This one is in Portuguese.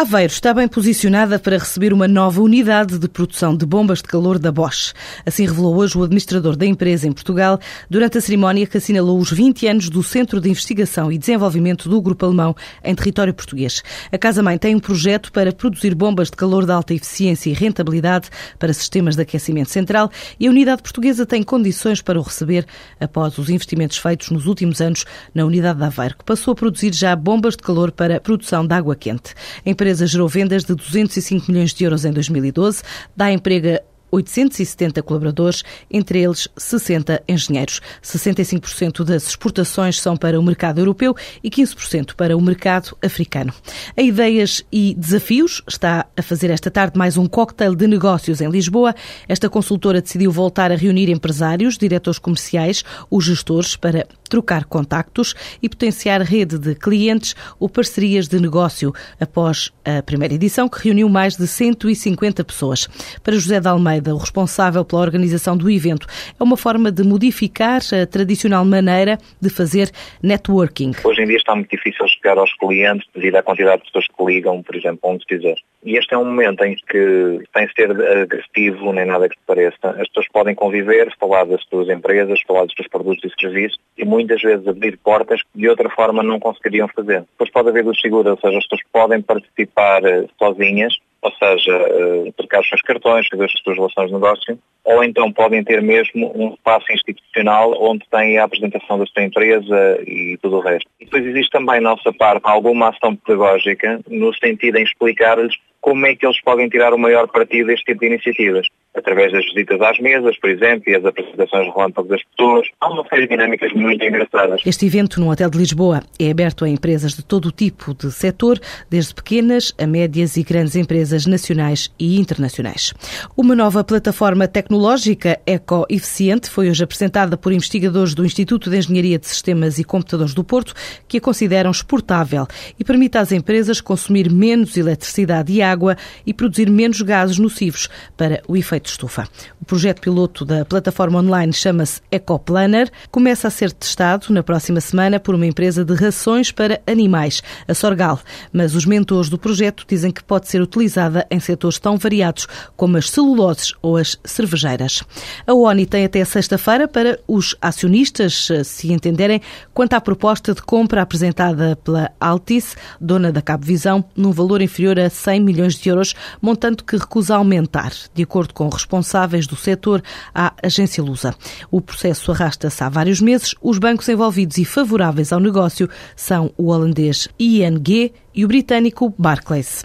Aveiro está bem posicionada para receber uma nova unidade de produção de bombas de calor da Bosch. Assim revelou hoje o administrador da empresa em Portugal durante a cerimónia que assinalou os 20 anos do Centro de Investigação e Desenvolvimento do Grupo Alemão em território português. A Casa-Mãe tem um projeto para produzir bombas de calor de alta eficiência e rentabilidade para sistemas de aquecimento central e a unidade portuguesa tem condições para o receber após os investimentos feitos nos últimos anos na unidade de Aveiro, que passou a produzir já bombas de calor para produção de água quente. A empresa gerou vendas de 205 milhões de euros em 2012, dá emprego 870 colaboradores, entre eles 60 engenheiros. 65% das exportações são para o mercado europeu e 15% para o mercado africano. A Ideias e Desafios está a fazer esta tarde mais um cocktail de negócios em Lisboa. Esta consultora decidiu voltar a reunir empresários, diretores comerciais, os gestores para trocar contactos e potenciar rede de clientes ou parcerias de negócio após a primeira edição que reuniu mais de 150 pessoas. Para José de Almeida, Almeida, o responsável pela organização do evento. É uma forma de modificar a tradicional maneira de fazer networking. Hoje em dia está muito difícil chegar aos clientes devido à quantidade de pessoas que ligam, por exemplo, a um decisor. E este é um momento em que, sem ser agressivo nem nada que se pareça, as pessoas podem conviver, falar das suas empresas, falar dos seus produtos e serviços e muitas vezes abrir portas que de outra forma não conseguiriam fazer. Depois pode haver luz segura, ou seja, as pessoas podem participar eh, sozinhas ou seja, uh, trocar os seus cartões, fazer as suas relações de negócio, ou então podem ter mesmo um espaço institucional onde tem a apresentação da sua empresa e tudo o resto. E depois existe também, nossa parte, alguma ação pedagógica no sentido em explicar-lhes como é que eles podem tirar o maior partido deste tipo de iniciativas. Através das visitas às mesas, por exemplo, e as apresentações relâmpagos das pessoas. Há uma série de dinâmicas muito engraçadas. Este evento no Hotel de Lisboa é aberto a empresas de todo o tipo de setor, desde pequenas a médias e grandes empresas nacionais e internacionais. Uma nova plataforma tecnológica eco-eficiente foi hoje apresentada por investigadores do Instituto de Engenharia de Sistemas e Computadores do Porto, que a consideram exportável e permite às empresas consumir menos eletricidade e água água e produzir menos gases nocivos para o efeito estufa. O projeto piloto da plataforma online chama-se EcoPlanner. Começa a ser testado na próxima semana por uma empresa de rações para animais, a Sorgal. Mas os mentores do projeto dizem que pode ser utilizada em setores tão variados como as celuloses ou as cervejeiras. A ONI tem até sexta-feira para os acionistas se entenderem quanto à proposta de compra apresentada pela Altice, dona da Cabo Visão, num valor inferior a 100 milhões de euros, montante que recusa aumentar, de acordo com responsáveis do setor à agência Lusa. O processo arrasta-se há vários meses. Os bancos envolvidos e favoráveis ao negócio são o holandês ING e o britânico Barclays.